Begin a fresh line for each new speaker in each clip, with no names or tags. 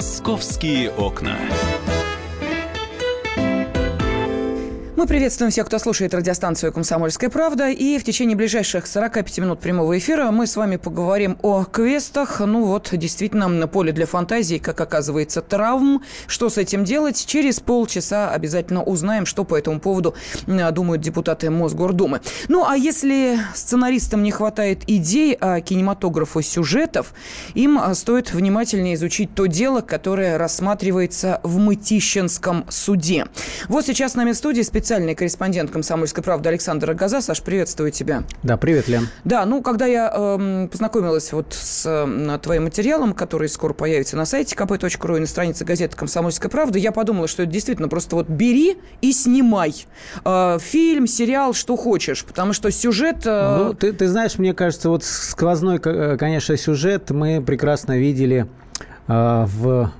Московские окна.
Мы приветствуем всех, кто слушает радиостанцию «Комсомольская правда». И в течение ближайших 45 минут прямого эфира мы с вами поговорим о квестах. Ну вот, действительно, на поле для фантазии, как оказывается, травм. Что с этим делать? Через полчаса обязательно узнаем, что по этому поводу думают депутаты Мосгордумы. Ну, а если сценаристам не хватает идей, а кинематографу сюжетов, им стоит внимательнее изучить то дело, которое рассматривается в Мытищинском суде. Вот сейчас с нами в студии специалист специальный корреспондент «Комсомольской правды» Александр Газа. Саш, приветствую тебя.
Да, привет, Лен.
Да, ну, когда я э, познакомилась вот с э, твоим материалом, который скоро появится на сайте kp.ru и на странице газеты «Комсомольская правда», я подумала, что это действительно просто вот бери и снимай. Э, фильм, сериал, что хочешь, потому что сюжет...
Э... Ну, ты, ты знаешь, мне кажется, вот сквозной, э, конечно, сюжет мы прекрасно видели э, в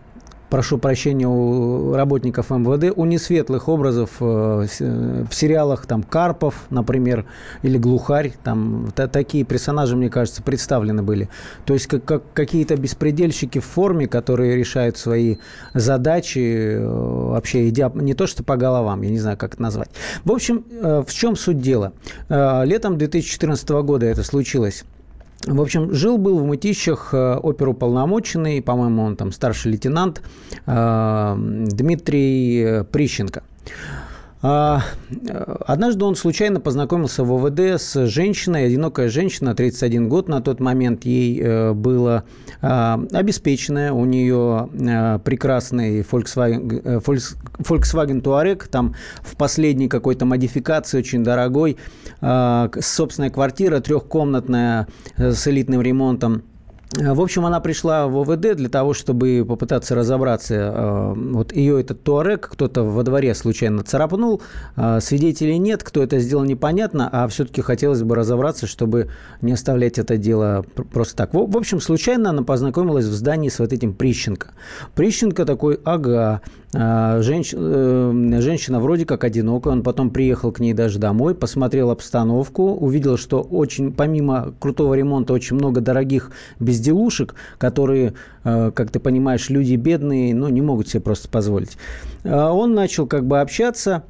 прошу прощения у работников МВД, у несветлых образов э, в сериалах там Карпов, например, или Глухарь, там та, такие персонажи, мне кажется, представлены были. То есть как, как какие-то беспредельщики в форме, которые решают свои задачи, э, вообще идя не то что по головам, я не знаю, как это назвать. В общем, э, в чем суть дела? Летом 2014 года это случилось. В общем, жил-был в Мытищах э, оперуполномоченный, по-моему, он там старший лейтенант э, Дмитрий э, Прищенко. А, однажды он случайно познакомился в ОВД с женщиной, одинокая женщина, 31 год на тот момент, ей э, было а, обеспеченная, у нее э, прекрасный Volkswagen, э, Volkswagen Touareg, там в последней какой-то модификации, очень дорогой, а, собственная квартира, трехкомнатная с элитным ремонтом, в общем, она пришла в ОВД для того, чтобы попытаться разобраться. Э, вот ее этот туарек кто-то во дворе случайно царапнул, э, свидетелей нет, кто это сделал, непонятно, а все-таки хотелось бы разобраться, чтобы не оставлять это дело просто так. В общем, случайно она познакомилась в здании с вот этим Прищенко. Прищенко такой, ага, женщ... женщина вроде как одинокая, он потом приехал к ней даже домой, посмотрел обстановку, увидел, что очень, помимо крутого ремонта, очень много дорогих без безделушек, которые, э, как ты понимаешь, люди бедные, ну, не могут себе просто позволить. А он начал как бы общаться,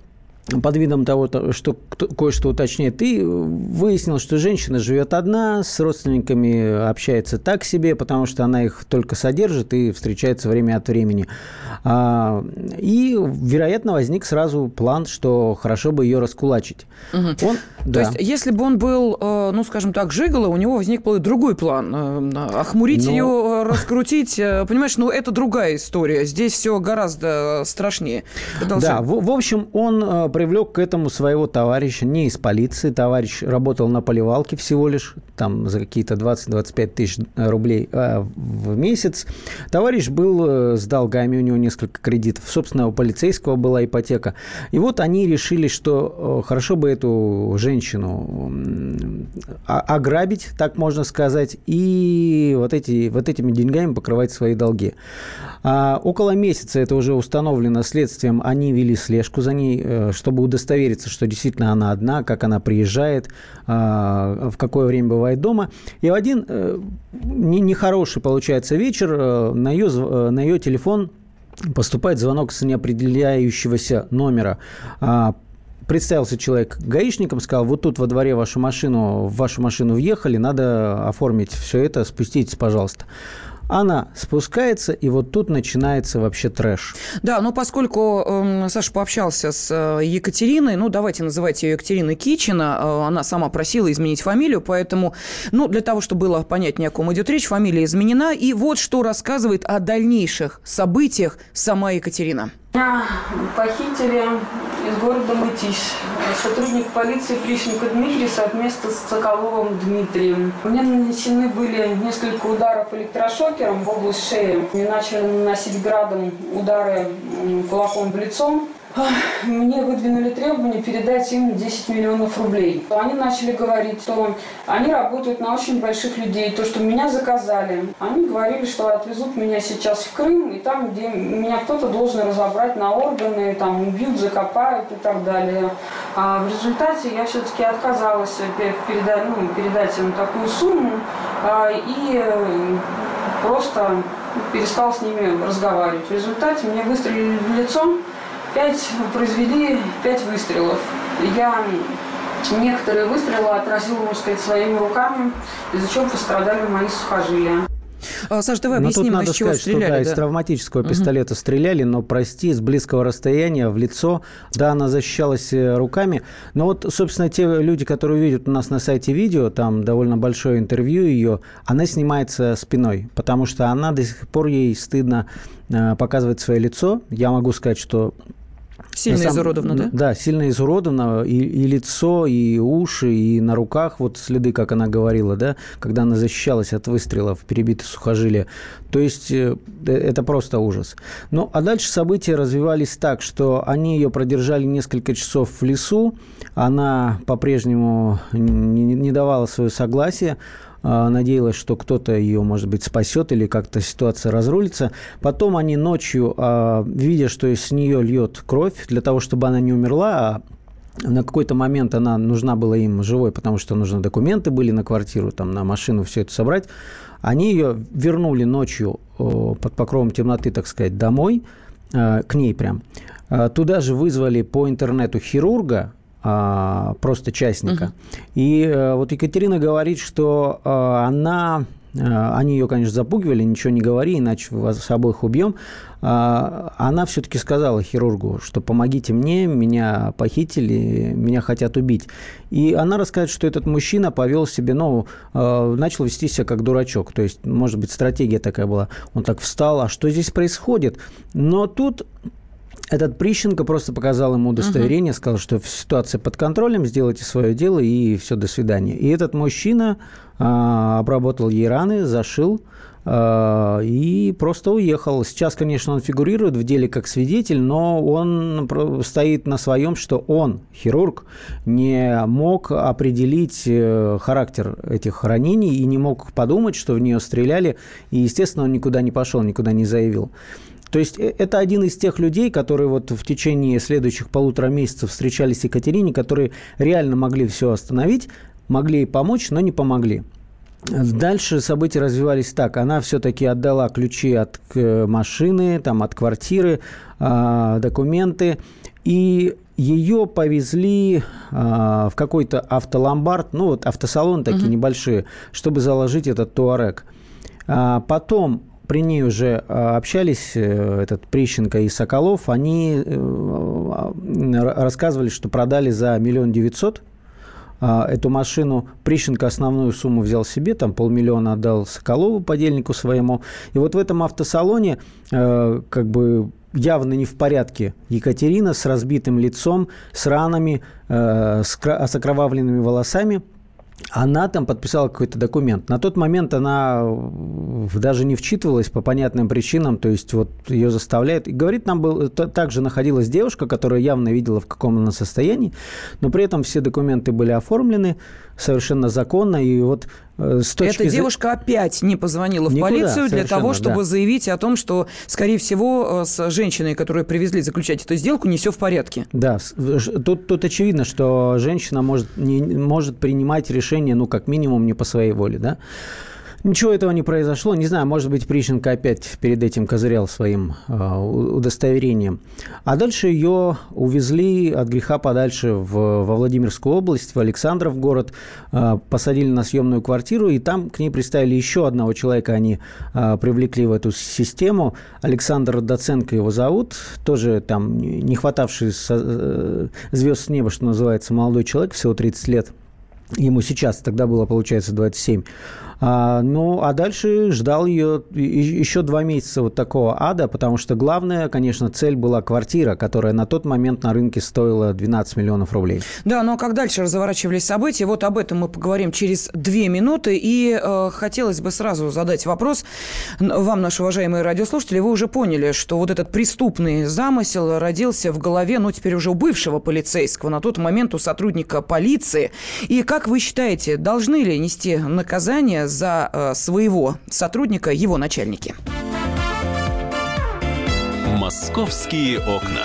под видом того, что кое-что уточняет, и выяснил, что женщина живет одна, с родственниками общается так себе, потому что она их только содержит и встречается время от времени. А, и, вероятно, возник сразу план, что хорошо бы ее раскулачить.
Угу. Он, То да. есть, если бы он был, э, ну, скажем так, жигало, у него возник был другой план. Э, охмурить Но... ее, раскрутить. Э, понимаешь, ну, это другая история. Здесь все гораздо страшнее.
Продолжай. Да, в, в общем, он привлек к этому своего товарища, не из полиции, товарищ работал на поливалке всего лишь, там за какие-то 20-25 тысяч рублей а, в месяц. Товарищ был э, с долгами, у него несколько кредитов, собственно, у полицейского была ипотека. И вот они решили, что хорошо бы эту женщину ограбить, так можно сказать, и вот, эти, вот этими деньгами покрывать свои долги. А около месяца, это уже установлено следствием, они вели слежку за ней, э, чтобы удостовериться, что действительно она одна, как она приезжает, а, в какое время бывает дома. И в один э, нехороший, получается, вечер э, на ее, на ее телефон поступает звонок с неопределяющегося номера а, представился человек гаишником, сказал, вот тут во дворе вашу машину, в вашу машину въехали, надо оформить все это, спуститесь, пожалуйста. Она спускается, и вот тут начинается вообще трэш.
Да, но поскольку э, Саша пообщался с э, Екатериной, ну, давайте называть ее Екатерина Кичина, э, она сама просила изменить фамилию, поэтому, ну, для того, чтобы было понятнее, о ком идет речь, фамилия изменена. И вот что рассказывает о дальнейших событиях сама Екатерина.
Меня похитили из города Мытищ. Сотрудник полиции Прищенко Дмитрий совместно с Соколовым Дмитрием. Мне нанесены были несколько ударов электрошокером в область шеи. Мне начали наносить градом удары кулаком в лицо. Мне выдвинули требование передать им 10 миллионов рублей. Они начали говорить, что они работают на очень больших людей, то, что меня заказали. Они говорили, что отвезут меня сейчас в Крым, и там, где меня кто-то должен разобрать на органы, там убьют, закопают и так далее. А в результате я все-таки отказалась передать, ну, передать им такую сумму а, и просто перестал с ними разговаривать. В результате мне выстрелили в лицо, пять произвели пять выстрелов. Я некоторые выстрелы отразил, можно сказать, своими руками, из-за чего пострадали мои сухожилия.
А, Саша, давай объясним,
но тут надо
из чего
сказать,
стреляли.
Что, да,
да.
из травматического пистолета стреляли, но, прости, с близкого расстояния в лицо. Да, она защищалась э, руками. Но вот, собственно, те люди, которые видят у нас на сайте видео, там довольно большое интервью ее, она снимается спиной, потому что она до сих пор ей стыдно э, показывать свое лицо. Я могу сказать, что
Сильно
самом-
изуродовано, да?
Да, сильно изуродовано. И, и лицо, и уши, и на руках вот следы, как она говорила, да, когда она защищалась от выстрелов, перебиты сухожилия. То есть э, э, это просто ужас. Ну, а дальше события развивались так, что они ее продержали несколько часов в лесу, она по-прежнему не, не давала свое согласие, надеялась, что кто-то ее, может быть, спасет или как-то ситуация разрулится. Потом они ночью, а, видя, что с нее льет кровь, для того, чтобы она не умерла, а на какой-то момент она нужна была им живой, потому что нужны документы были на квартиру, там, на машину, все это собрать. Они ее вернули ночью под покровом темноты, так сказать, домой, к ней прям. Туда же вызвали по интернету хирурга, а, просто частника. И э, вот Екатерина говорит, что э, она э, они ее, конечно, запугивали, ничего не говори, иначе вас обоих убьем. А, Она все-таки сказала хирургу, что помогите мне, меня похитили, меня хотят убить. И она рассказывает, что этот мужчина повел себе, ну, начал вести себя как дурачок. То есть, может быть, стратегия такая была. Он так встал, а что здесь происходит? Но тут этот Прищенко просто показал ему удостоверение, сказал, что ситуация под контролем, сделайте свое дело и все, до свидания. И этот мужчина а, обработал ей раны, зашил а, и просто уехал. Сейчас, конечно, он фигурирует в деле как свидетель, но он стоит на своем, что он, хирург, не мог определить э, характер этих ранений и не мог подумать, что в нее стреляли. И, естественно, он никуда не пошел, никуда не заявил. То есть э, это один из тех людей, которые вот в течение следующих полутора месяцев встречались с Екатерине, которые реально могли все остановить, могли ей помочь, но не помогли. Дальше события развивались так. Она все-таки отдала ключи от э, машины, там, от квартиры, а, документы. И ее повезли а, в какой-то автоломбард, ну вот автосалон такие небольшие, чтобы заложить этот туарек. А, Потом при ней уже а, общались э, этот Прищенко и Соколов. Они э, рассказывали, что продали за миллион девятьсот а, эту машину. Прищенко основную сумму взял себе, там полмиллиона отдал Соколову, подельнику своему. И вот в этом автосалоне э, как бы явно не в порядке Екатерина с разбитым лицом, с ранами, э, с окровавленными волосами. Она там подписала какой-то документ. На тот момент она в- даже не вчитывалась по понятным причинам, то есть вот ее заставляют. И говорит, нам был, та- также находилась девушка, которая явно видела, в каком она состоянии, но при этом все документы были оформлены совершенно законно. И вот э, с точки
Эта девушка опять не позвонила в
Никуда,
полицию для того, чтобы
да.
заявить о том, что, скорее всего, э, с женщиной, которую привезли заключать эту сделку, не все в порядке.
Да, тут, тут очевидно, что женщина может, не, может принимать решение, ну, как минимум, не по своей воле, да. Ничего этого не произошло. Не знаю, может быть, Прищенко опять перед этим козырял своим э, удостоверением. А дальше ее увезли от греха подальше в, во Владимирскую область, в Александров город, э, посадили на съемную квартиру, и там к ней представили еще одного человека, они э, привлекли в эту систему. Александр Доценко его зовут, тоже там не хватавший звезд с неба, что называется, молодой человек, всего 30 лет. Ему сейчас, тогда было, получается, 27. А, ну, а дальше ждал ее еще два месяца вот такого ада, потому что главная, конечно, цель была квартира, которая на тот момент на рынке стоила 12 миллионов рублей.
Да, но как дальше разворачивались события, вот об этом мы поговорим через две минуты. И э, хотелось бы сразу задать вопрос вам, наши уважаемые радиослушатели. Вы уже поняли, что вот этот преступный замысел родился в голове, ну, теперь уже у бывшего полицейского, на тот момент у сотрудника полиции. И как вы считаете, должны ли нести наказание за э, своего сотрудника его начальники?
Московские окна.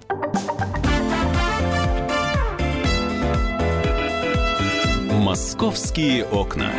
«Московские окна».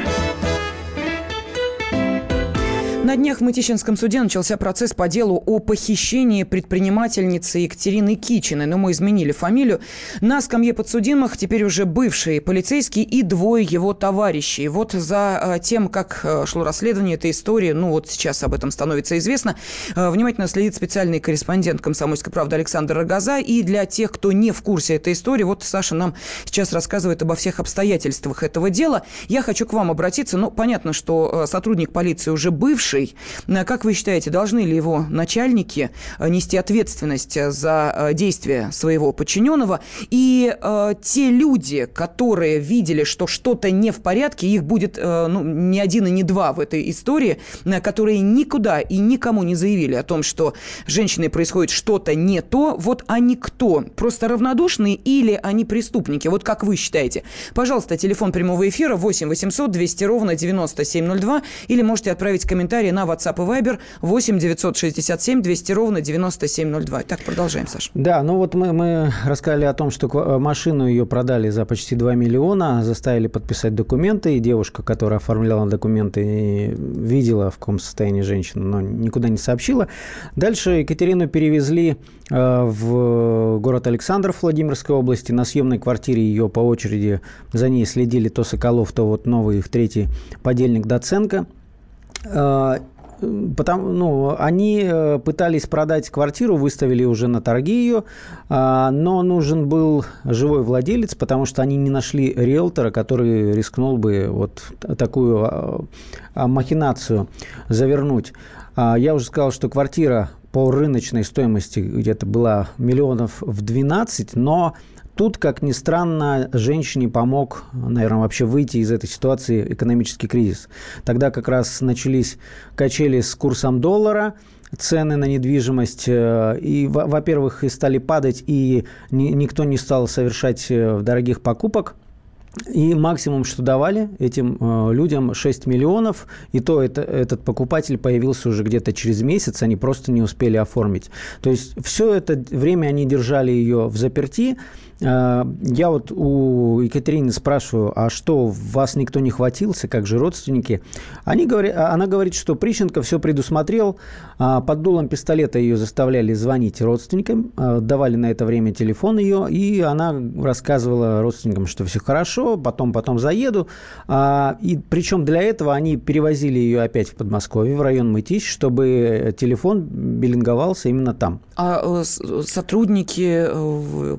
На днях в Мытищинском суде начался процесс по делу о похищении предпринимательницы Екатерины Кичиной. Но мы изменили фамилию. На скамье подсудимых теперь уже бывший полицейский и двое его товарищей. Вот за э, тем, как э, шло расследование этой истории, ну вот сейчас об этом становится известно, э, внимательно следит специальный корреспондент «Комсомольской правды» Александр Рогоза. И для тех, кто не в курсе этой истории, вот Саша нам сейчас рассказывает обо всех обстоятельствах этого дела. Я хочу к вам обратиться. Ну, понятно, что сотрудник полиции уже бывший, бывший. Э, как вы считаете, должны ли его начальники э, нести ответственность э, за действия своего подчиненного? И э, те люди, которые видели, что что-то не в порядке, их будет э, ну, не один и не два в этой истории, которые никуда и никому не заявили о том, что женщиной происходит что-то не то, вот они кто? Просто равнодушные или они преступники? Вот как вы считаете? Пожалуйста, телефон прямого эфира 8 800 200 ровно 9702 или можете отправить комментарий комментарии на WhatsApp и Viber 8 967 200 ровно 9702. Так, продолжаем, Саша.
Да, ну вот мы, мы рассказали о том, что э, машину ее продали за почти 2 миллиона, заставили подписать документы, и девушка, которая оформляла документы, видела, в каком состоянии женщина, но никуда не сообщила. Дальше Екатерину перевезли э, в город Александров Владимирской области. На съемной квартире ее по очереди за ней следили то Соколов, то вот новый их третий подельник Доценко – потому, ну, они э, пытались продать квартиру, выставили уже на торги ее, а, но нужен был живой владелец, потому что они не нашли риэлтора, который рискнул бы вот такую а, а, махинацию завернуть. Я уже сказал, что квартира по рыночной стоимости где-то была миллионов в 12, но Тут, как ни странно, женщине помог, наверное, вообще выйти из этой ситуации экономический кризис. Тогда как раз начались качели с курсом доллара, цены на недвижимость, э, и, во-первых, стали падать, и никто не стал совершать э, дорогих покупок. И максимум, что давали этим э, людям 6 миллионов, и то это, этот покупатель появился уже где-то через месяц, они просто не успели оформить. То есть все это время они держали ее в заперти, я вот у Екатерины спрашиваю, а что, вас никто не хватился, как же родственники? Они говорят, а она говорит, что Прищенко все предусмотрел, а под дулом пистолета ее заставляли звонить родственникам, э, давали на это время телефон ее, и она рассказывала родственникам, что все хорошо, потом, потом заеду. А, и причем для этого они перевозили ее опять в Подмосковье, в район Мытищ, чтобы телефон билинговался именно там.
А э, сотрудники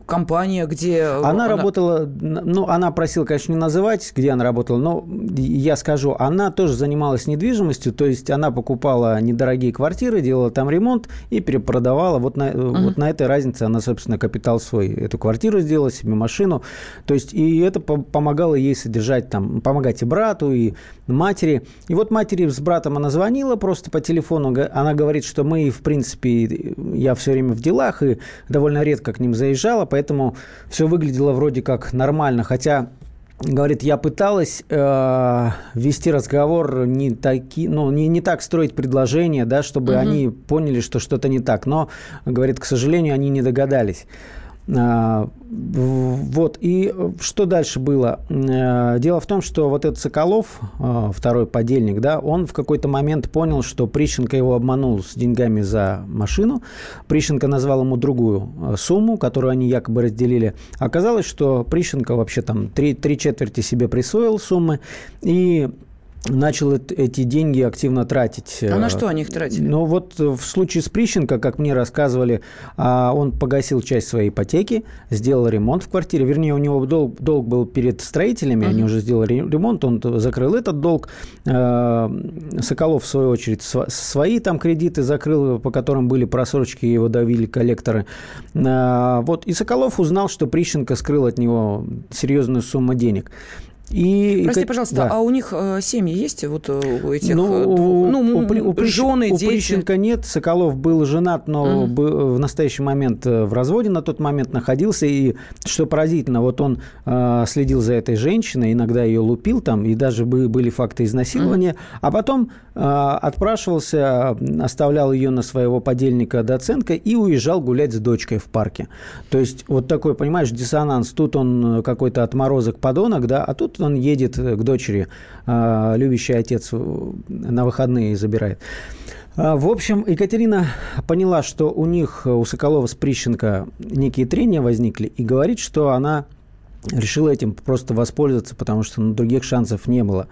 компании, где...
Она, она работала, ну, она просила, конечно, не называть, где она работала, но я скажу, она тоже занималась недвижимостью, то есть она покупала недорогие квартиры, делала там ремонт и перепродавала. Вот на, uh-huh. вот на этой разнице она, собственно, капитал свой, эту квартиру сделала, себе машину. То есть и это помогало ей содержать там, помогать и брату, и матери. И вот матери с братом она звонила просто по телефону, она говорит, что мы, в принципе, я все время в делах и довольно редко к ним заезжала, поэтому все выглядело вроде как нормально, хотя Говорит, я пыталась э, вести разговор не, таки, ну, не, не так строить предложения, да, чтобы угу. они поняли, что что-то не так. Но, говорит, к сожалению, они не догадались. А, вот, и что дальше было? Э, дело в том, что вот этот Соколов, а, второй подельник, да, он в какой-то момент понял, что Прищенко его обманул с деньгами за машину. Прищенко назвал ему другую э, сумму, которую они якобы разделили. Оказалось, что Прищенко вообще там три, три четверти себе присвоил суммы, и начал эти деньги активно тратить.
А на что они их тратили?
Ну вот в случае с Прищенко, как мне рассказывали, а, он погасил часть своей ипотеки, сделал ремонт в квартире. Вернее, у него долг, долг был перед строителями, uh-huh. они уже сделали ремонт, он закрыл этот долг. А, Соколов, в свою очередь, свои там кредиты закрыл, по которым были просрочки, его давили коллекторы. Вот, и Соколов узнал, что Прищенко скрыл от него серьезную сумму денег.
И, Прости, пожалуйста, да. а у них э, семьи есть вот э, у этих ну, э, двух, ну,
у, у, жены, у дети? У Прищенко нет. Соколов был женат, но mm. был, в настоящий момент в разводе на тот момент находился. И что поразительно, вот он э, следил за этой женщиной, иногда ее лупил там, и даже были, факты изнасилования. Mm. А потом э, отпрашивался, оставлял ее на своего подельника Доценко и уезжал гулять с дочкой в парке. То есть вот такой, понимаешь, диссонанс. Тут он какой-то отморозок подонок, да, а тут он едет к дочери, а, любящий отец на выходные забирает. А, в общем, Екатерина поняла, что у них, у Соколова с Прищенко некие трения возникли, и говорит, что она решила этим просто воспользоваться, потому что ну, других шансов не было.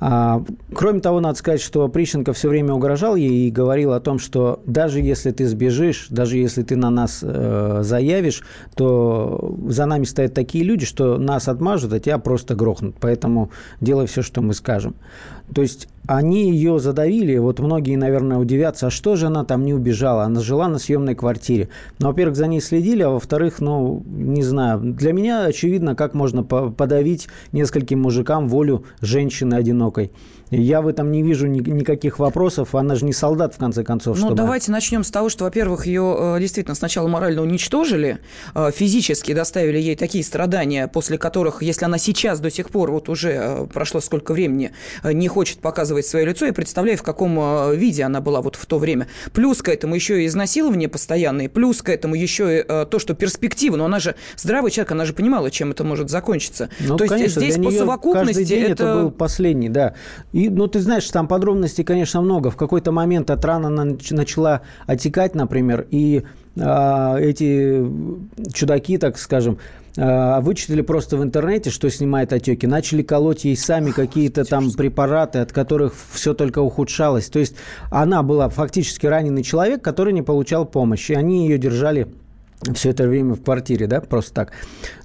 А, кроме того, надо сказать, что Прищенко все время угрожал ей и говорил о том, что даже если ты сбежишь, даже если ты на нас э, заявишь, то за нами стоят такие люди, что нас отмажут, а тебя просто грохнут. Поэтому делай все, что мы скажем. То есть они ее задавили. Вот многие, наверное, удивятся, а что же она там не убежала? Она жила на съемной квартире. Ну, во-первых, за ней следили, а во-вторых, ну, не знаю. Для меня очевидно, как можно подавить нескольким мужикам волю женщины одинокой. Я в этом не вижу ни, никаких вопросов. Она же не солдат, в конце концов.
Ну, чтобы... давайте начнем с того, что, во-первых, ее э, действительно сначала морально уничтожили, э, физически доставили ей такие страдания, после которых, если она сейчас до сих пор, вот уже э, прошло сколько времени, не хочет показывать свое лицо, я представляю, в каком виде она была вот в то время. Плюс к этому еще и изнасилование постоянное, плюс к этому еще и то, что перспектива, но она же здравый человек, она же понимала, чем это может закончиться.
Ну, то конечно, есть здесь по день это... это был последний, да. И, ну, ты знаешь, там подробностей, конечно, много. В какой-то момент от рана начала отекать, например, и э, эти чудаки, так скажем, э, вычислили просто в интернете, что снимает отеки, начали колоть ей сами какие-то там препараты, от которых все только ухудшалось. То есть она была фактически раненый человек, который не получал помощи. Они ее держали все это время в квартире, да, просто так.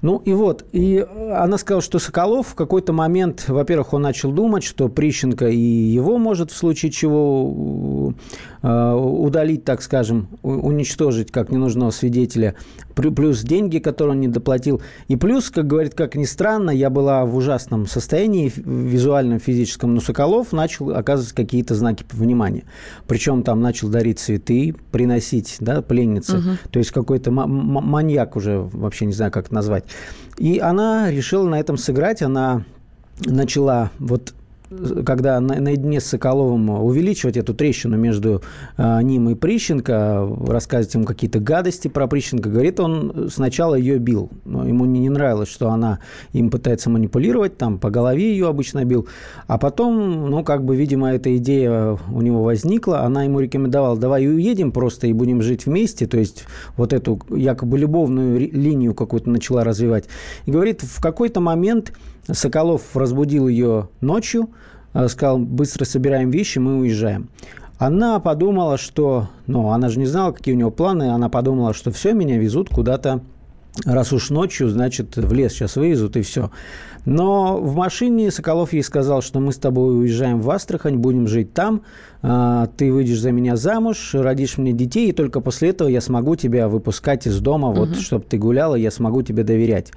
Ну и вот, и она сказала, что Соколов в какой-то момент, во-первых, он начал думать, что Прищенко и его может в случае чего удалить, так скажем, уничтожить как ненужного свидетеля, плюс деньги, которые он не доплатил, и плюс, как говорит, как ни странно, я была в ужасном состоянии визуальном, физическом, но Соколов начал оказывать какие-то знаки внимания. Причем там начал дарить цветы, приносить, да, пленницы, угу. то есть какой-то маньяк уже, вообще не знаю, как это назвать. И она решила на этом сыграть, она начала вот когда на, наедине с Соколовым увеличивать эту трещину между а, ним и Прищенко, рассказывать ему какие-то гадости про Прищенко, говорит, он сначала ее бил. Но ему не, не нравилось, что она им пытается манипулировать, там по голове ее обычно бил. А потом, ну, как бы, видимо, эта идея у него возникла, она ему рекомендовала, давай уедем просто и будем жить вместе, то есть вот эту якобы любовную линию какую-то начала развивать. И говорит, в какой-то момент Соколов разбудил ее ночью, э, сказал, быстро собираем вещи, мы уезжаем. Она подумала, что... Ну, она же не знала, какие у него планы. Она подумала, что все, меня везут куда-то раз уж ночью, значит, в лес сейчас вывезут и все. Но в машине Соколов ей сказал, что мы с тобой уезжаем в Астрахань, будем жить там, а, ты выйдешь за меня замуж, родишь мне детей, и только после этого я смогу тебя выпускать из дома, вот, угу. чтобы ты гуляла, я смогу тебе доверять.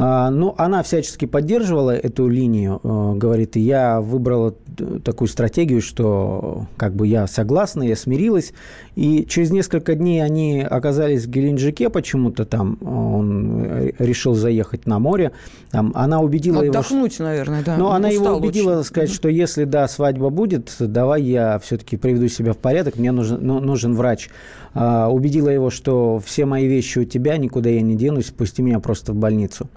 А, ну, она всячески поддерживала эту линию, э, говорит, и я выбрала такую стратегию, что как бы я согласна, я смирилась. И через несколько дней они оказались в Геленджике почему-то там, он решил заехать на море. Там, она убедила
Отдохнуть,
его...
наверное, да.
Но она его убедила очень. сказать, что если, да, свадьба будет, давай я все-таки приведу себя в порядок, мне нужен, ну, нужен врач. А, убедила его, что все мои вещи у тебя, никуда я не денусь, пусти меня просто в больницу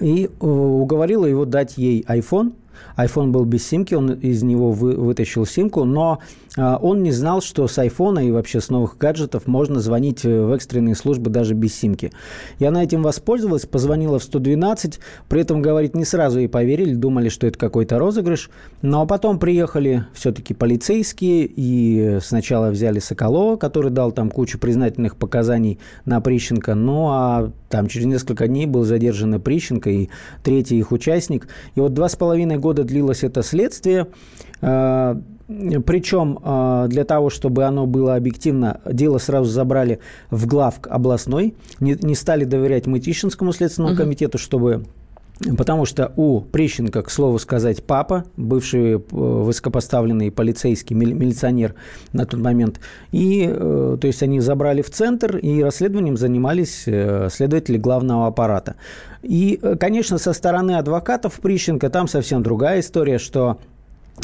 и э, уговорила его дать ей iPhone, iPhone был без симки, он из него вы, вытащил симку, но э, он не знал, что с iPhone и вообще с новых гаджетов можно звонить в экстренные службы даже без симки. И она этим воспользовалась, позвонила в 112, при этом, говорит, не сразу ей поверили, думали, что это какой-то розыгрыш, но потом приехали все-таки полицейские и сначала взяли Соколова, который дал там кучу признательных показаний на Прищенко, ну а там через несколько дней был задержан и Прищенко, и третий их участник. И вот два с половиной года длилось это следствие. А, Причем а, для того, чтобы оно было объективно, дело сразу забрали в главк областной, не, не стали доверять Мытищинскому следственному комитету, чтобы Потому что у Прищенко, к слову сказать, папа, бывший э, высокопоставленный полицейский милиционер на тот момент. И, э, то есть, они забрали в центр, и расследованием занимались э, следователи главного аппарата. И, конечно, со стороны адвокатов Прищенко там совсем другая история, что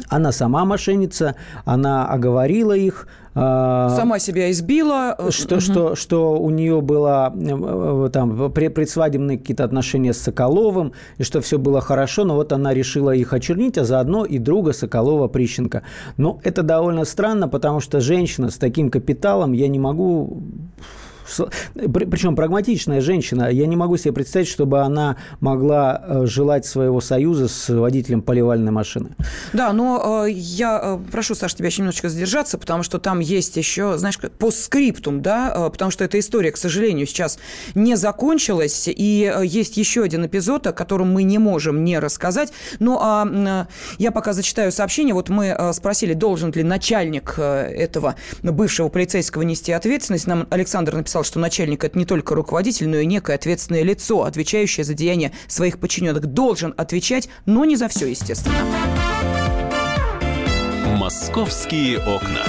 она сама мошенница, она оговорила их.
А, сама себя избила.
Что, угу. что, что у нее было э, там предсвадебные какие-то отношения с Соколовым, и что все было хорошо, но вот она решила их очернить, а заодно и друга Соколова Прищенко. Но это довольно странно, потому что женщина с таким капиталом, я не могу причем прагматичная женщина. Я не могу себе представить, чтобы она могла э, желать своего союза с водителем поливальной машины.
Да, но э, я э, прошу, Саша, тебя еще немножечко задержаться, потому что там есть еще, знаешь, постскриптум, да, потому что эта история, к сожалению, сейчас не закончилась, и есть еще один эпизод, о котором мы не можем не рассказать. Ну, а я пока зачитаю сообщение. Вот мы спросили, должен ли начальник этого бывшего полицейского нести ответственность. Нам Александр написал, написал, что начальник – это не только руководитель, но и некое ответственное лицо, отвечающее за деяния своих подчиненных. Должен отвечать, но не за все, естественно.
«Московские окна».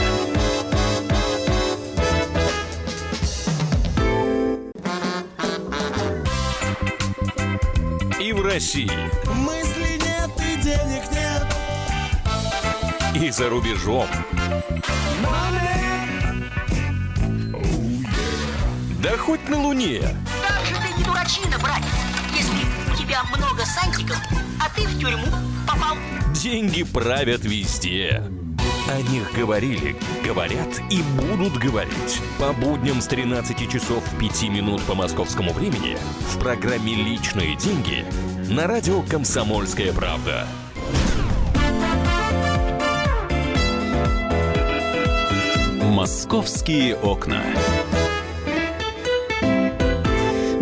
И в России.
Мысли нет и денег нет.
И за рубежом.
Money
Да хоть на Луне.
Как же ты не дурачина, братец, если у тебя много сантиков, а ты в тюрьму попал.
Деньги правят везде. О них говорили, говорят и будут говорить. По будням с 13 часов 5 минут по московскому времени в программе «Личные деньги» на радио «Комсомольская правда». «Московские окна».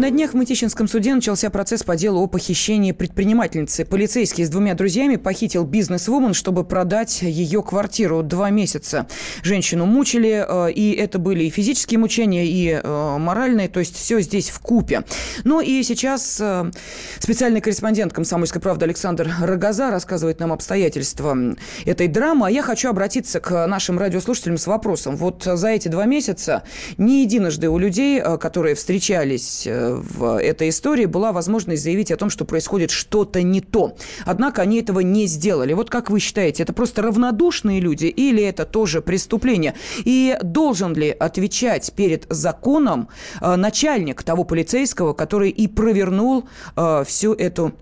На днях в Мытищинском суде начался процесс по делу о похищении предпринимательницы. Полицейский с двумя друзьями похитил бизнес-вумен, чтобы продать ее квартиру два месяца. Женщину мучили, э, и это были и физические мучения, и э, моральные, то есть все здесь в купе. Ну и сейчас э, специальный корреспондент «Комсомольской правды» Александр Рогоза рассказывает нам обстоятельства этой драмы. А я хочу обратиться к нашим радиослушателям с вопросом. Вот за эти два месяца не единожды у людей, которые встречались в этой истории была возможность заявить о том, что происходит что-то не то. Однако они этого не сделали. Вот как вы считаете, это просто равнодушные люди или это тоже преступление? И должен ли отвечать перед законом э, начальник того полицейского, который и провернул э, всю эту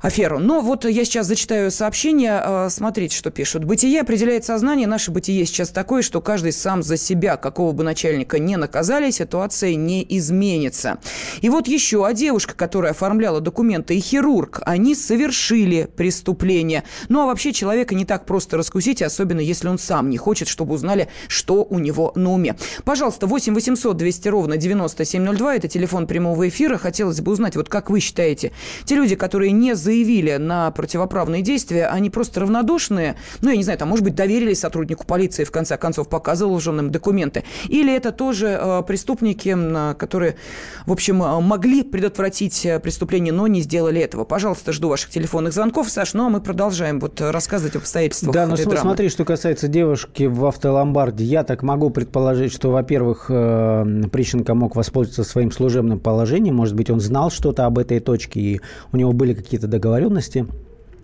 аферу. Но вот я сейчас зачитаю сообщение. А, смотрите, что пишут. Бытие определяет сознание. Наше бытие сейчас такое, что каждый сам за себя, какого бы начальника не наказали, ситуация не изменится. И вот еще, а девушка, которая оформляла документы, и хирург, они совершили преступление. Ну, а вообще человека не так просто раскусить, особенно если он сам не хочет, чтобы узнали, что у него на уме. Пожалуйста, 8 800 200 ровно 9702, это телефон прямого эфира. Хотелось бы узнать, вот как вы считаете, те люди, которые не заявили на противоправные действия, они просто равнодушные, ну, я не знаю, там, может быть, доверились сотруднику полиции, в конце концов, показывал лженым документы. Или это тоже э, преступники, э, которые, в общем, э, могли предотвратить э, преступление, но не сделали этого. Пожалуйста, жду ваших телефонных звонков, Саш. Ну, а мы продолжаем вот рассказывать об обстоятельствах
Да, ну смотри, что касается девушки в автоломбарде, я так могу предположить, что, во-первых, э, Прищенко мог воспользоваться своим служебным положением, может быть, он знал что-то об этой точке, и у него были какие-то договоренности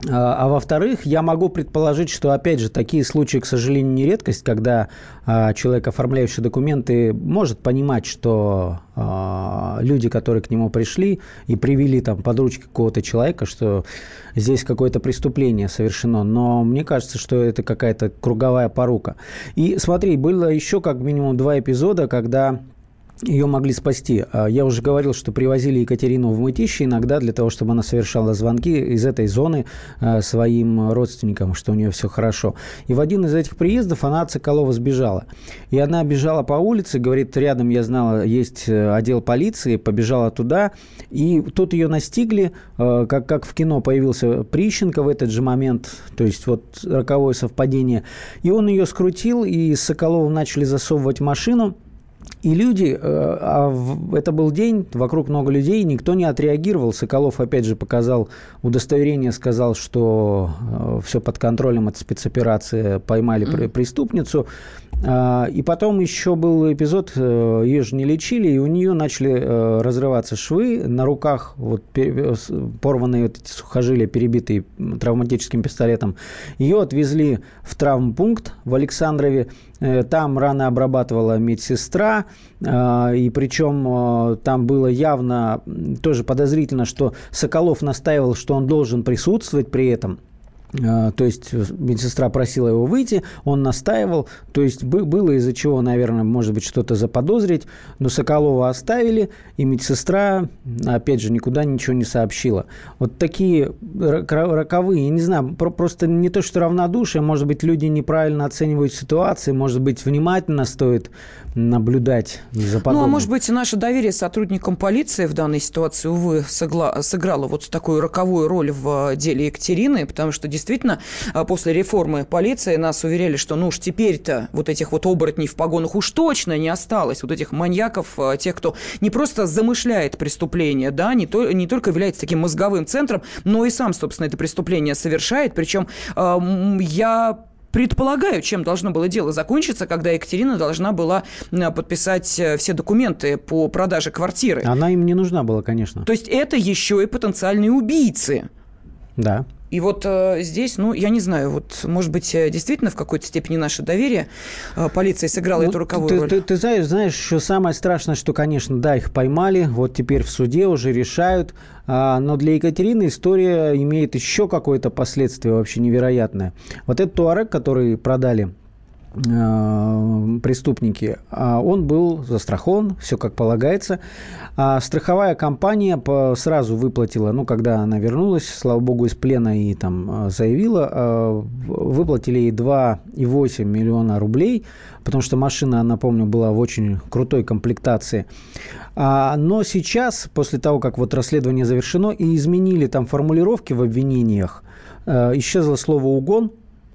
А, а во-вторых, я могу предположить, что, опять же, такие случаи, к сожалению, не редкость, когда а, человек, оформляющий документы, может понимать, что а, люди, которые к нему пришли и привели там под ручки какого-то человека, что здесь какое-то преступление совершено. Но мне кажется, что это какая-то круговая порука. И смотри, было еще как минимум два эпизода, когда ее могли спасти. А, я уже говорил, что привозили Екатерину в Мытище иногда для того, чтобы она совершала звонки из этой зоны а, своим родственникам, что у нее все хорошо. И в один из этих приездов она от Соколова сбежала. И она бежала по улице, говорит, рядом, я знала, есть э, отдел полиции, побежала туда. И тут ее настигли, э, как, как в кино появился Прищенко в этот же момент, то есть вот роковое совпадение. И он ее скрутил, и с Соколовым начали засовывать машину. И люди, э, а это был день, вокруг много людей, никто не отреагировал. Соколов, опять же, показал удостоверение, сказал, что э, все под контролем, это спецоперация, поймали mm-hmm. преступницу. А, и потом еще был эпизод, э, ее же не лечили, и у нее начали разрываться швы на руках, вот порванные вот эти сухожилия, перебитые травматическим пистолетом. Ее отвезли в травмпункт в Александрове. Там раны обрабатывала медсестра, а, и причем а, там было явно тоже подозрительно, что Соколов настаивал, что он должен присутствовать при этом – то есть э, медсестра просила его выйти, он настаивал. То есть было из-за чего, наверное, может быть, что-то заподозрить. Но Соколова оставили, и медсестра, опять же, никуда ничего не сообщила. Вот такие роковые, я не знаю, просто не то, что равнодушие, может быть, люди неправильно оценивают ситуации, может быть, внимательно стоит наблюдать за подобным.
Ну, а может быть, наше доверие сотрудникам полиции в данной ситуации, увы, сыграло вот такую роковую роль в деле Екатерины, потому что действительно а, после реформы полиции нас уверяли, что ну уж теперь-то вот этих вот оборотней в погонах уж точно не осталось, вот этих маньяков, а, тех, кто не просто замышляет преступление, да, не, то, не только является таким мозговым центром, но и сам, собственно, это преступление совершает. Причем э, я предполагаю, чем должно было дело закончиться, когда Екатерина должна была подписать э, все документы по продаже квартиры.
Она им не нужна была, конечно.
То есть это еще и потенциальные убийцы.
Да.
И вот э, здесь, ну, я не знаю, вот, может быть, э, действительно в какой-то степени наше доверие э, полиции сыграло ну, эту роковую
ты,
роль.
Ты, ты знаешь, знаешь, что самое страшное, что, конечно, да, их поймали, вот теперь в суде уже решают, а, но для Екатерины история имеет еще какое-то последствие вообще невероятное. Вот этот туарек, который продали преступники, а он был застрахован, все как полагается. А страховая компания сразу выплатила, ну, когда она вернулась, слава богу, из плена и там э, заявила, э, выплатили ей 2,8 миллиона рублей, потому что машина, напомню, была в очень крутой комплектации. А, но сейчас, после того, как вот расследование завершено и изменили там формулировки в обвинениях, исчезло слово «угон»,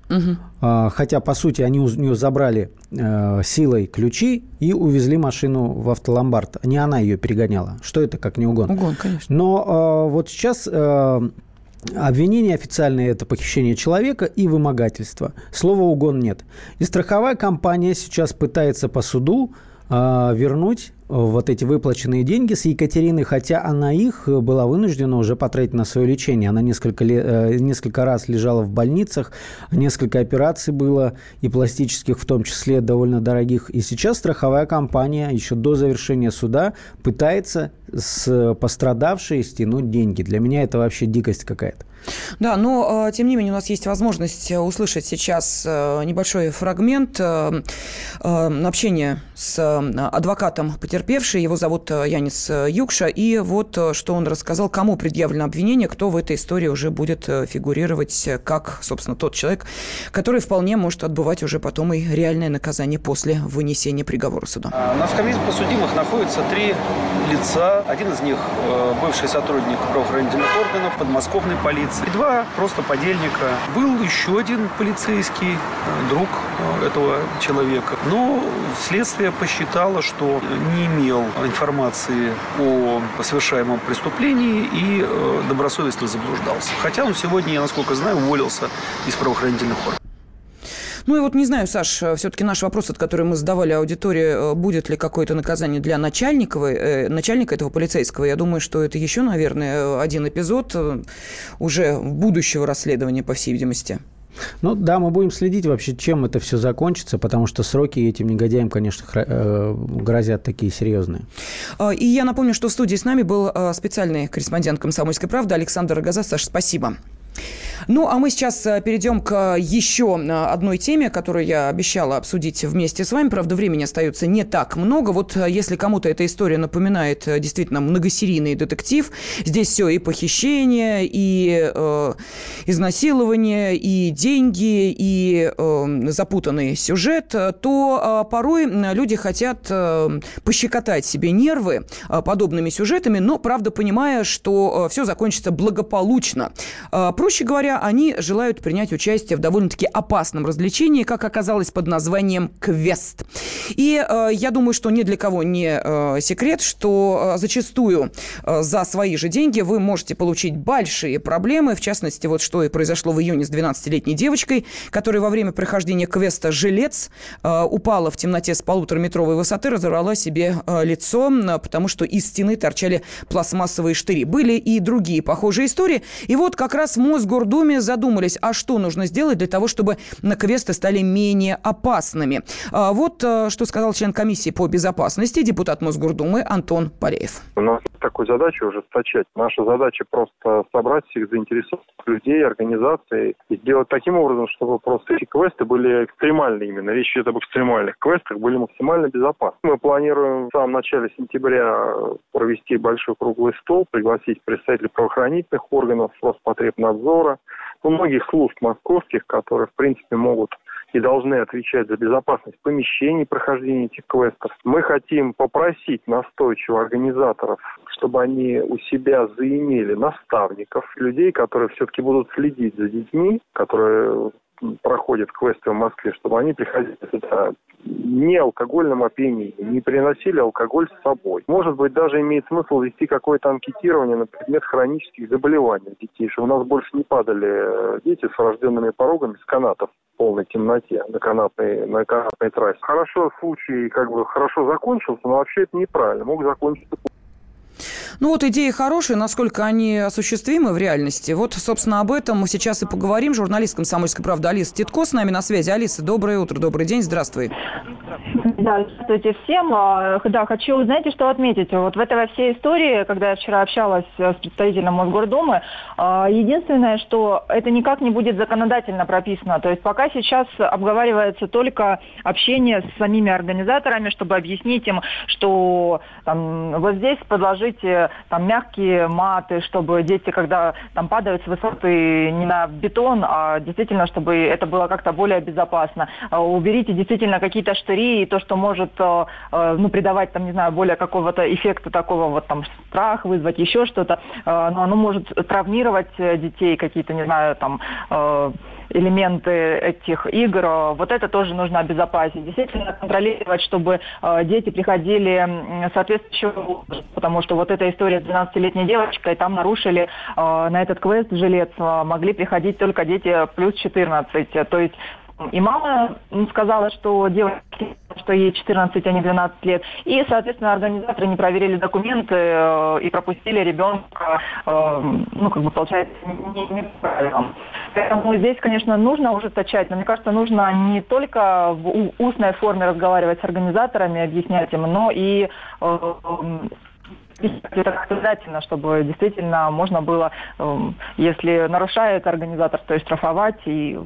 Угу. Хотя, по сути, они у нее забрали э, силой ключи и увезли машину в автоломбард. Не она ее перегоняла. Что это, как не угон?
Угон, конечно.
Но э, вот сейчас... Обвинение официальное – это похищение человека и вымогательство. Слова «угон» нет. И страховая компания сейчас пытается по суду вернуть вот эти выплаченные деньги с Екатерины, хотя она их была вынуждена уже потратить на свое лечение. Она несколько, э, несколько раз лежала в больницах, несколько операций было, и пластических в том числе, довольно дорогих. И сейчас страховая компания еще до завершения суда пытается с пострадавшей стянуть деньги. Для меня это вообще дикость какая-то.
Да, но э, тем не менее у нас есть возможность услышать сейчас э, небольшой фрагмент общения с адвокатом потерпевший. Его зовут э, Янис э, Юкша. И вот э, что он рассказал, кому предъявлено обвинение, кто в этой истории уже будет фигурировать как, собственно, тот человек, который вполне может отбывать уже потом и реальное наказание после вынесения приговора суда.
А, на скамье подсудимых находится три лица. Один из них бывший сотрудник правоохранительных органов, подмосковной полиции. И два просто подельника. Был еще один полицейский, друг этого человека. Но следствие посчитало, что не имел информации о совершаемом преступлении и э, добросовестно заблуждался. Хотя он сегодня, я насколько знаю, уволился из правоохранительных органов.
Ну и вот не знаю, Саш, все-таки наш вопрос, от которого мы задавали аудитории, будет ли какое-то наказание для начальника, э, начальника этого полицейского. Я думаю, что это еще, наверное, один эпизод уже будущего расследования, по всей видимости.
Ну да, мы будем следить вообще, чем это все закончится, потому что сроки этим негодяям, конечно, э, грозят такие серьезные.
А, и я напомню, что в студии с нами был специальный корреспондент «Комсомольской правды» Александр Рогоза. Саша, спасибо. Ну, а мы сейчас э, перейдем к еще э, одной теме, которую я обещала обсудить вместе с вами. Правда, времени остается не так много. Вот э, если кому-то эта история напоминает действительно многосерийный детектив, здесь все и похищение, и э, изнасилование, и деньги, и э, запутанный сюжет, то э, порой люди хотят э, пощекотать себе нервы э, подобными сюжетами, но, правда, понимая, что э, все закончится благополучно. Э, проще говоря, говоря, они желают принять участие в довольно-таки опасном развлечении, как оказалось, под названием «Квест». И э, я думаю, что ни для кого не э, секрет, что э, зачастую э, за свои же деньги вы можете получить большие проблемы, в частности, вот что и произошло в июне с 12-летней девочкой, которая во время прохождения квеста «Жилец» э, упала в темноте с полутораметровой высоты, разорвала себе э, лицо, э, потому что из стены торчали пластмассовые штыри. Были и другие похожие истории. И вот как раз Мосгордума Госдуме задумались, а что нужно сделать для того, чтобы квесты стали менее опасными. А, вот э, что сказал член комиссии по безопасности, депутат Мосгордумы Антон Пареев.
У нас такой задачи ужесточать. Наша задача просто собрать всех заинтересованных людей, организаций и сделать таким образом, чтобы просто эти квесты были экстремальны именно. Речь идет об экстремальных квестах, были максимально безопасны. Мы планируем в самом начале сентября провести большой круглый стол, пригласить представителей правоохранительных органов, Роспотребнадзора, у многих служб московских, которые, в принципе, могут и должны отвечать за безопасность помещений прохождения этих квестов. Мы хотим попросить настойчиво организаторов, чтобы они у себя заимели наставников, людей, которые все-таки будут следить за детьми, которые проходят квесты в Москве, чтобы они приходили сюда не алкогольном опьянении, не приносили алкоголь с собой. Может быть, даже имеет смысл вести какое-то анкетирование на предмет хронических заболеваний детей, чтобы у нас больше не падали э, дети с врожденными порогами с канатов в полной темноте на канатной, на канатной трассе. Хорошо, случай как бы хорошо закончился, но вообще это неправильно. Мог закончиться
ну вот идеи хорошие, насколько они осуществимы в реальности. Вот, собственно, об этом мы сейчас и поговорим. Журналист «Комсомольской правды» Алиса Титко с нами на связи. Алиса, доброе утро, добрый день, здравствуй.
Да, здравствуйте всем. А, да, хочу, знаете, что отметить. Вот в этой всей истории, когда я вчера общалась с представителем Мосгордумы, а, единственное, что это никак не будет законодательно прописано. То есть пока сейчас обговаривается только общение с самими организаторами, чтобы объяснить им, что там, вот здесь подложите там, мягкие маты, чтобы дети, когда там падают с высоты не на бетон, а действительно, чтобы это было как-то более безопасно. А, уберите действительно какие-то штыри и то, что может э, э, ну, придавать, там, не знаю, более какого-то эффекта такого вот там страх вызвать, еще что-то, э, но оно может травмировать детей, какие-то, не знаю, там элементы этих игр, вот это тоже нужно обезопасить. Действительно контролировать, чтобы э, дети приходили соответствующего потому что вот эта история с 12-летней девочкой, там нарушили э, на этот квест жилец, э, могли приходить только дети плюс 14. То есть и мама сказала, что девочка, что ей 14, а не 12 лет. И, соответственно, организаторы не проверили документы э, и пропустили ребенка, э, ну, как бы, получается, не, не правильно. Поэтому здесь, конечно, нужно ужесточать, но мне кажется, нужно не только в устной форме разговаривать с организаторами, объяснять им, но и э, это обязательно, чтобы действительно можно было, эм, если нарушает организатор, то есть штрафовать и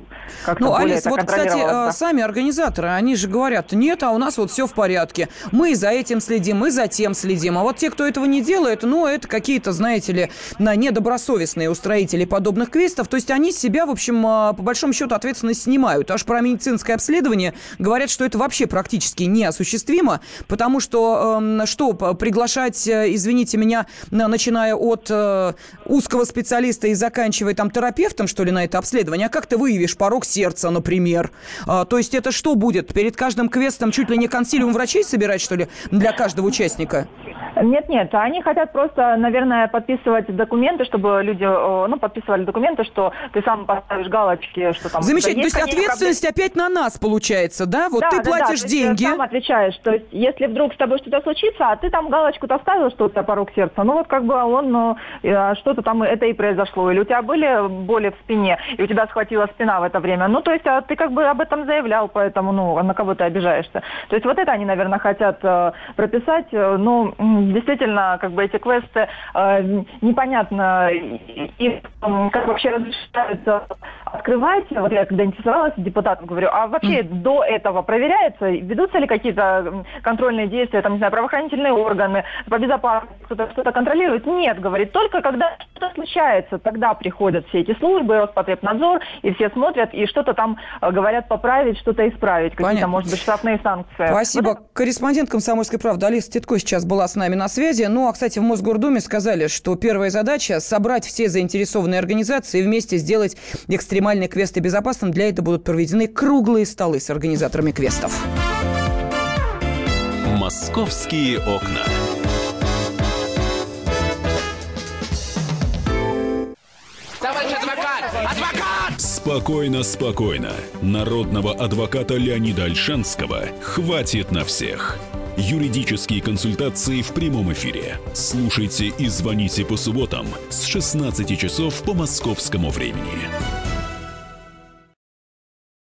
как-то
Ну, Алис, вот, кстати. Э, сами организаторы, они же говорят, нет, а у нас вот все в порядке. Мы за этим следим, мы за тем следим. А вот те, кто этого не делает, ну, это какие-то, знаете ли, на недобросовестные устроители подобных квестов. То есть они себя, в общем, э, по большому счету ответственность снимают. Аж про медицинское обследование говорят, что это вообще практически неосуществимо, потому что, э, что, приглашать из извините меня, начиная от э, узкого специалиста и заканчивая там терапевтом, что ли, на это обследование. А как ты выявишь порог сердца, например. А, то есть это что будет? Перед каждым квестом чуть ли не консилиум врачей собирать, что ли, для каждого участника?
Нет, нет, они хотят просто, наверное, подписывать документы, чтобы люди, ну, подписывали документы, что ты сам поставишь галочки, что там...
Замечательно, то есть ответственность опять на нас получается, да? Вот да, ты да, платишь да, деньги.
Ты сам отвечаешь, то есть если вдруг с тобой что-то случится, а ты там галочку-то ставил, что у тебя порог сердца, ну вот как бы он, ну, а что-то там это и произошло, или у тебя были боли в спине, и у тебя схватила спина в это время, ну, то есть а ты как бы об этом заявлял, поэтому, ну, на кого ты обижаешься. То есть вот это они, наверное, хотят э, прописать, э, ну, действительно, как бы эти квесты э, непонятно, и как вообще разрешаются открывать. Вот я когда интересовалась депутатом, говорю, а вообще mm. до этого проверяется, ведутся ли какие-то контрольные действия, там, не знаю, правоохранительные органы, по безопасности, кто-то что-то контролирует? Нет, говорит, только когда что-то случается, тогда приходят все эти службы, Роспотребнадзор, и все смотрят, и что-то там э, говорят поправить, что-то исправить, какие-то, может быть, штрафные санкции.
Спасибо. Вот Корреспондент «Комсомольской правды» Алиса Титко сейчас была с нами на связи. Ну, а, кстати, в Мосгордуме сказали, что первая задача – собрать все заинтересованные организации и вместе сделать экстремальные квесты безопасным. Для этого будут проведены круглые столы с организаторами квестов.
«Московские окна».
Товарищ адвокат! Адвокат!
Спокойно, спокойно. Народного адвоката Леонида Альшанского хватит на всех. Юридические консультации в прямом эфире. Слушайте и звоните по субботам с 16 часов по московскому времени.